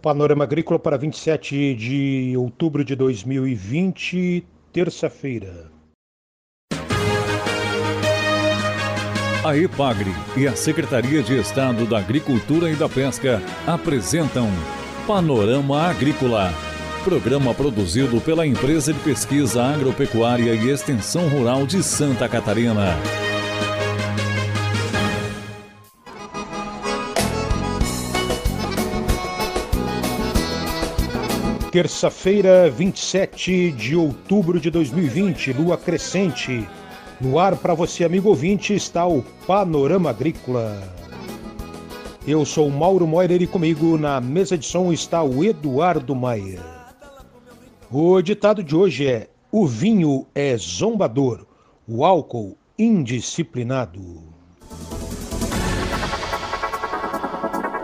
Panorama Agrícola para 27 de outubro de 2020, terça-feira. A EPAGRE e a Secretaria de Estado da Agricultura e da Pesca apresentam Panorama Agrícola, programa produzido pela Empresa de Pesquisa Agropecuária e Extensão Rural de Santa Catarina. Terça-feira, 27 de outubro de 2020, lua crescente. No ar para você, amigo ouvinte, está o Panorama Agrícola. Eu sou Mauro Moirer e comigo na mesa de som está o Eduardo Maier. O ditado de hoje é: O vinho é zombador, o álcool indisciplinado.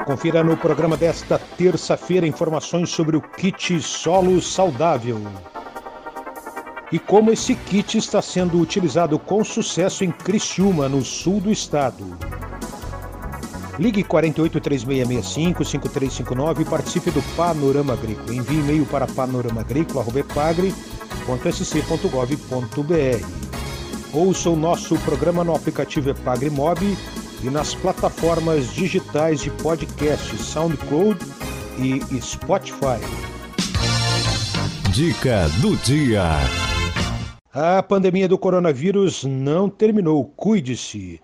Confira no programa desta terça-feira informações sobre o kit solo saudável e como esse kit está sendo utilizado com sucesso em Criciúma, no sul do estado. Ligue 48 3665 5359 e participe do Panorama Agrícola. Envie e-mail para panoramagrícola.pagre.sc.gov.br. Ouça o nosso programa no aplicativo Epagre Mob e nas plataformas digitais de podcast SoundCloud e Spotify. Dica do dia. A pandemia do coronavírus não terminou. Cuide-se.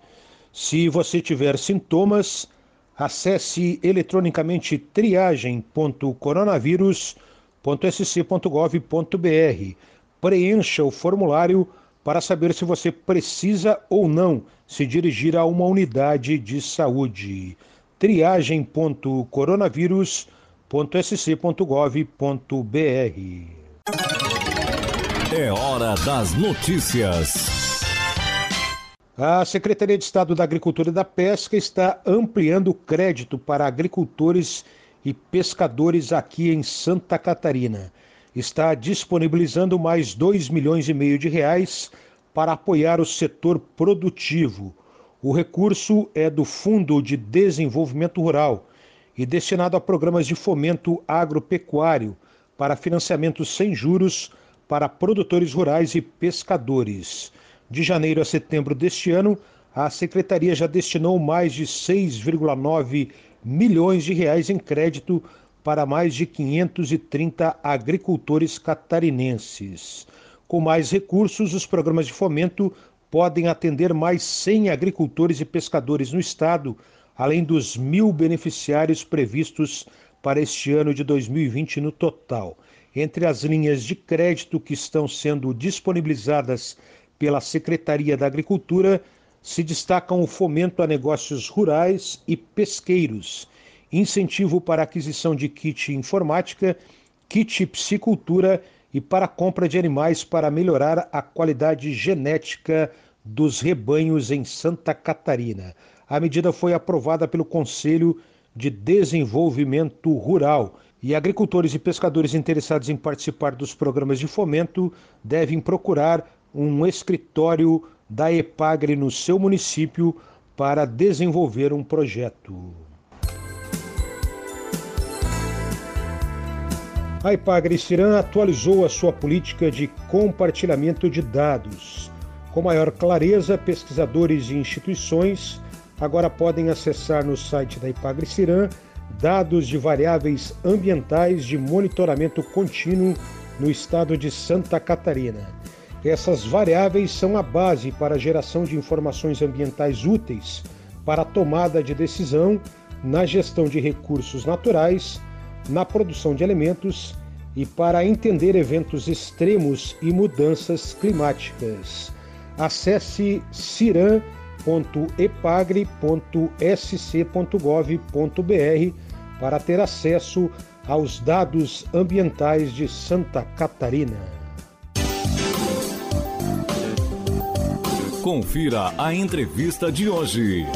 Se você tiver sintomas, acesse eletronicamente triagem.coronavírus.sc.gov.br. Preencha o formulário para saber se você precisa ou não se dirigir a uma unidade de saúde. triagem.coronavírus.sc.gov.br. É hora das notícias. A Secretaria de Estado da Agricultura e da Pesca está ampliando o crédito para agricultores e pescadores aqui em Santa Catarina está disponibilizando mais 2 milhões e meio de reais para apoiar o setor produtivo. O recurso é do Fundo de Desenvolvimento Rural e destinado a programas de fomento agropecuário para financiamento sem juros para produtores rurais e pescadores. De janeiro a setembro deste ano, a secretaria já destinou mais de 6,9 milhões de reais em crédito para mais de 530 agricultores catarinenses. Com mais recursos, os programas de fomento podem atender mais 100 agricultores e pescadores no estado, além dos mil beneficiários previstos para este ano de 2020 no total. Entre as linhas de crédito que estão sendo disponibilizadas pela Secretaria da Agricultura, se destacam o fomento a negócios rurais e pesqueiros incentivo para aquisição de kit informática, kit psicultura e para compra de animais para melhorar a qualidade genética dos rebanhos em Santa Catarina. A medida foi aprovada pelo Conselho de Desenvolvimento Rural e agricultores e pescadores interessados em participar dos programas de fomento devem procurar um escritório da EPAGRE no seu município para desenvolver um projeto. A Ipagre Ciran atualizou a sua política de compartilhamento de dados. Com maior clareza, pesquisadores e instituições agora podem acessar no site da Ipagre Ciran dados de variáveis ambientais de monitoramento contínuo no estado de Santa Catarina. Essas variáveis são a base para a geração de informações ambientais úteis para a tomada de decisão na gestão de recursos naturais na produção de alimentos e para entender eventos extremos e mudanças climáticas. Acesse ciram.epagre.sc.gov.br para ter acesso aos dados ambientais de Santa Catarina. Confira a entrevista de hoje.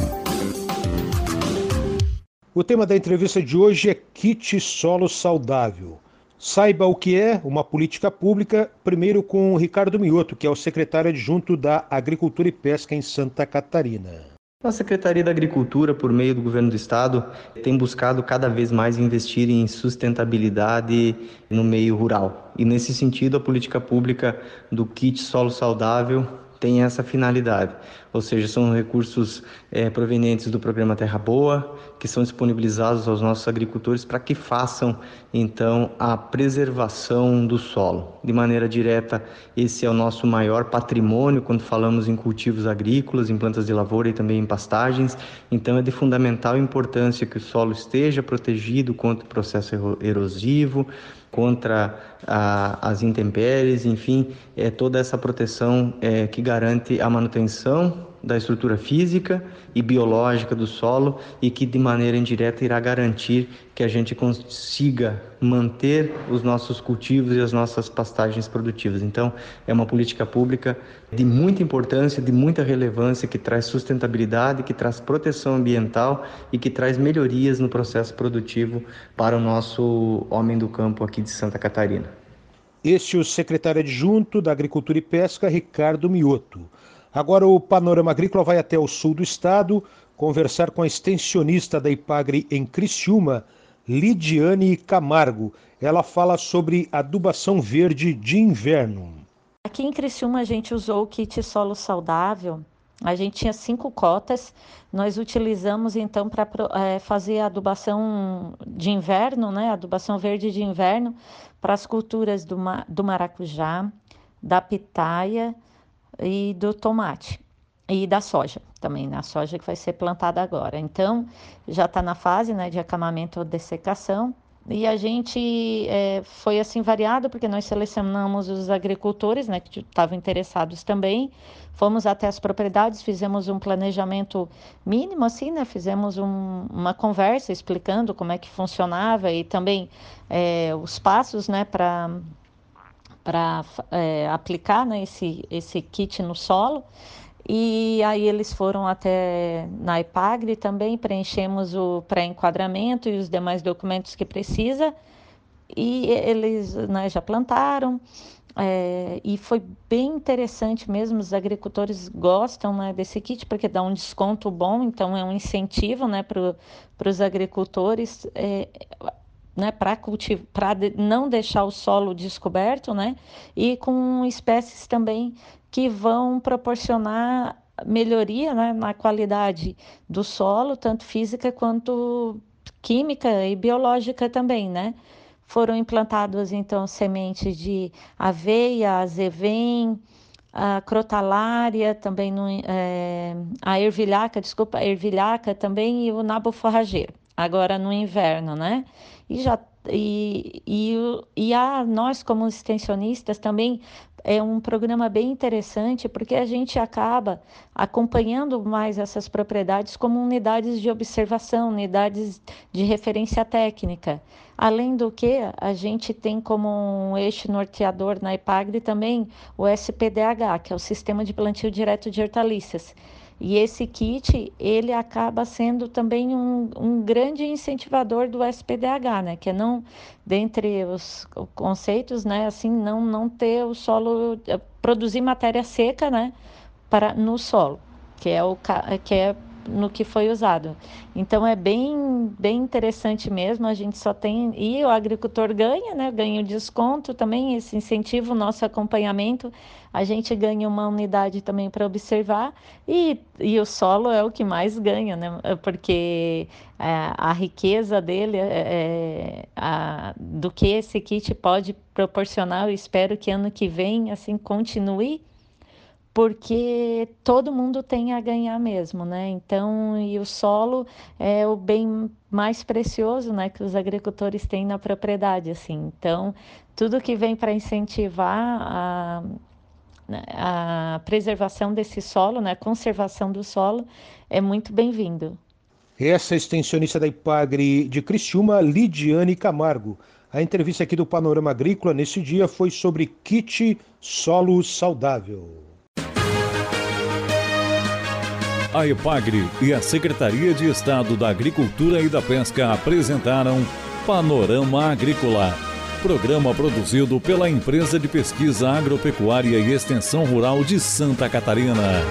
O tema da entrevista de hoje é kit solo saudável. Saiba o que é uma política pública, primeiro com o Ricardo Mioto, que é o secretário adjunto da Agricultura e Pesca em Santa Catarina. A Secretaria da Agricultura, por meio do governo do estado, tem buscado cada vez mais investir em sustentabilidade no meio rural. E nesse sentido, a política pública do kit solo saudável tem essa finalidade, ou seja, são recursos é, provenientes do programa Terra Boa, que são disponibilizados aos nossos agricultores para que façam então a preservação do solo. De maneira direta, esse é o nosso maior patrimônio quando falamos em cultivos agrícolas, em plantas de lavoura e também em pastagens. Então, é de fundamental importância que o solo esteja protegido contra o processo erosivo, contra a, as intempéries, enfim, é toda essa proteção é, que garante a manutenção da estrutura física e biológica do solo e que de maneira indireta irá garantir que a gente consiga manter os nossos cultivos e as nossas pastagens produtivas. Então, é uma política pública de muita importância, de muita relevância, que traz sustentabilidade, que traz proteção ambiental e que traz melhorias no processo produtivo para o nosso homem do campo aqui de Santa Catarina. Este é o secretário adjunto da Agricultura e Pesca, Ricardo Mioto. Agora o Panorama Agrícola vai até o sul do estado conversar com a extensionista da Ipagre em Criciúma, Lidiane Camargo. Ela fala sobre adubação verde de inverno. Aqui em Criciúma a gente usou o kit solo saudável. A gente tinha cinco cotas, nós utilizamos então para é, fazer adubação de inverno, né? Adubação verde de inverno para as culturas do, do maracujá, da pitaia, e do tomate e da soja também, na né? soja que vai ser plantada agora. Então, já está na fase né, de acamamento ou dessecação. E a gente é, foi assim variado, porque nós selecionamos os agricultores né, que estavam interessados também. Fomos até as propriedades, fizemos um planejamento mínimo, assim, né? Fizemos um, uma conversa explicando como é que funcionava e também é, os passos, né, para para é, aplicar né, esse, esse kit no solo. E aí eles foram até na IPAGRE também, preenchemos o pré-enquadramento e os demais documentos que precisa. E eles né, já plantaram. É, e foi bem interessante mesmo, os agricultores gostam né, desse kit porque dá um desconto bom, então é um incentivo né, para os agricultores. É, né, para não deixar o solo descoberto, né, e com espécies também que vão proporcionar melhoria né, na qualidade do solo, tanto física quanto química e biológica também, né? Foram implantadas então sementes de aveia, azevém, a crotalária, também no, é, a ervilhaca, desculpa, a ervilhaca também e o nabo forrageiro, agora no inverno, né? E já e, e, e a nós como extensionistas também é um programa bem interessante porque a gente acaba acompanhando mais essas propriedades como unidades de observação, unidades de referência técnica. Além do que, a gente tem como um eixo norteador na IPAGRE também o SPDH, que é o Sistema de Plantio Direto de Hortaliças e esse kit, ele acaba sendo também um, um grande incentivador do SPDH, né? Que é não, dentre os conceitos, né? Assim, não, não ter o solo, eh, produzir matéria seca, né? Para, no solo, que é, o, que é no que foi usado. Então é bem, bem interessante mesmo. A gente só tem e o agricultor ganha, né? Ganha o desconto também, esse incentivo, nosso acompanhamento. A gente ganha uma unidade também para observar e, e o solo é o que mais ganha, né? Porque é, a riqueza dele é, é, a, do que esse kit pode proporcionar. Eu espero que ano que vem assim continue porque todo mundo tem a ganhar mesmo, né? Então, e o solo é o bem mais precioso, né, que os agricultores têm na propriedade, assim. Então, tudo que vem para incentivar a, a preservação desse solo, né, a conservação do solo, é muito bem-vindo. Essa é extensionista da IPAGRE de Criciúma, Lidiane Camargo. A entrevista aqui do Panorama Agrícola nesse dia foi sobre kit solo saudável. A EPAGRE e a Secretaria de Estado da Agricultura e da Pesca apresentaram Panorama Agrícola, programa produzido pela Empresa de Pesquisa Agropecuária e Extensão Rural de Santa Catarina.